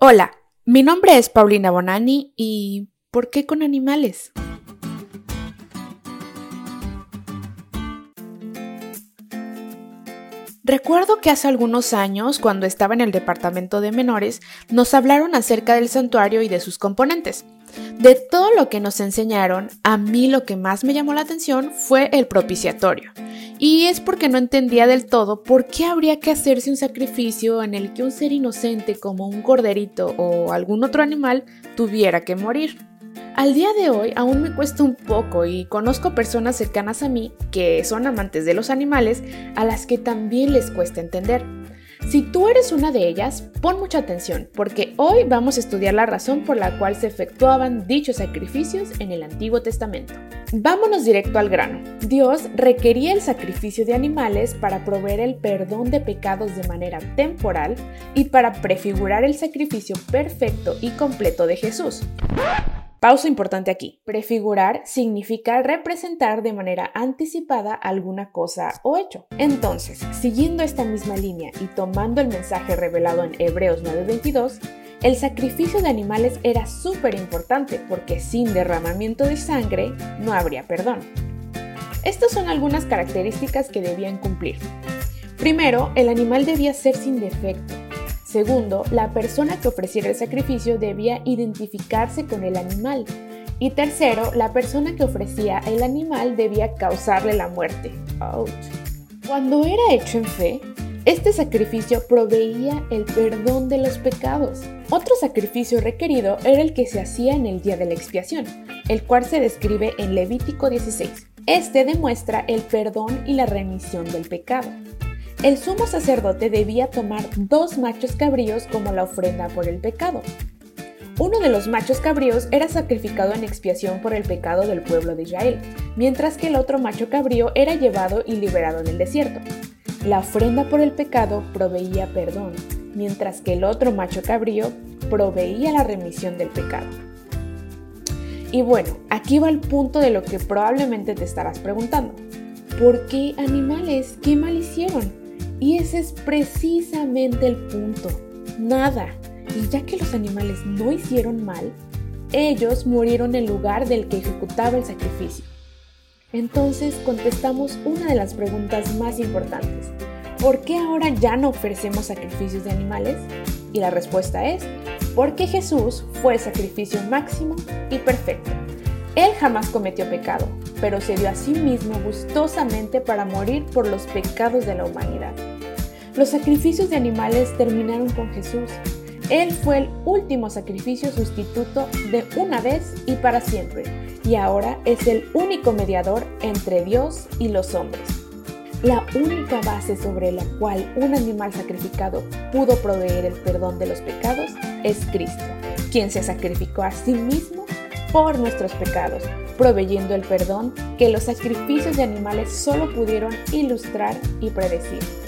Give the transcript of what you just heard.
Hola, mi nombre es Paulina Bonani y ¿por qué con animales? Recuerdo que hace algunos años, cuando estaba en el departamento de menores, nos hablaron acerca del santuario y de sus componentes. De todo lo que nos enseñaron, a mí lo que más me llamó la atención fue el propiciatorio. Y es porque no entendía del todo por qué habría que hacerse un sacrificio en el que un ser inocente como un corderito o algún otro animal tuviera que morir. Al día de hoy aún me cuesta un poco y conozco personas cercanas a mí que son amantes de los animales a las que también les cuesta entender. Si tú eres una de ellas, pon mucha atención, porque hoy vamos a estudiar la razón por la cual se efectuaban dichos sacrificios en el Antiguo Testamento. Vámonos directo al grano. Dios requería el sacrificio de animales para proveer el perdón de pecados de manera temporal y para prefigurar el sacrificio perfecto y completo de Jesús. Pausa importante aquí. Prefigurar significa representar de manera anticipada alguna cosa o hecho. Entonces, siguiendo esta misma línea y tomando el mensaje revelado en Hebreos 9:22, el sacrificio de animales era súper importante porque sin derramamiento de sangre no habría perdón. Estas son algunas características que debían cumplir. Primero, el animal debía ser sin defecto. Segundo, la persona que ofreciera el sacrificio debía identificarse con el animal. Y tercero, la persona que ofrecía el animal debía causarle la muerte. Cuando era hecho en fe, este sacrificio proveía el perdón de los pecados. Otro sacrificio requerido era el que se hacía en el día de la expiación, el cual se describe en Levítico 16. Este demuestra el perdón y la remisión del pecado. El sumo sacerdote debía tomar dos machos cabríos como la ofrenda por el pecado. Uno de los machos cabríos era sacrificado en expiación por el pecado del pueblo de Israel, mientras que el otro macho cabrío era llevado y liberado en el desierto. La ofrenda por el pecado proveía perdón, mientras que el otro macho cabrío proveía la remisión del pecado. Y bueno, aquí va el punto de lo que probablemente te estarás preguntando. ¿Por qué animales? ¿Qué mal hicieron? Y ese es precisamente el punto. Nada. Y ya que los animales no hicieron mal, ellos murieron en lugar del que ejecutaba el sacrificio. Entonces contestamos una de las preguntas más importantes. ¿Por qué ahora ya no ofrecemos sacrificios de animales? Y la respuesta es, porque Jesús fue el sacrificio máximo y perfecto. Él jamás cometió pecado, pero se dio a sí mismo gustosamente para morir por los pecados de la humanidad. Los sacrificios de animales terminaron con Jesús. Él fue el último sacrificio sustituto de una vez y para siempre, y ahora es el único mediador entre Dios y los hombres. La única base sobre la cual un animal sacrificado pudo proveer el perdón de los pecados es Cristo, quien se sacrificó a sí mismo por nuestros pecados, proveyendo el perdón que los sacrificios de animales solo pudieron ilustrar y predecir.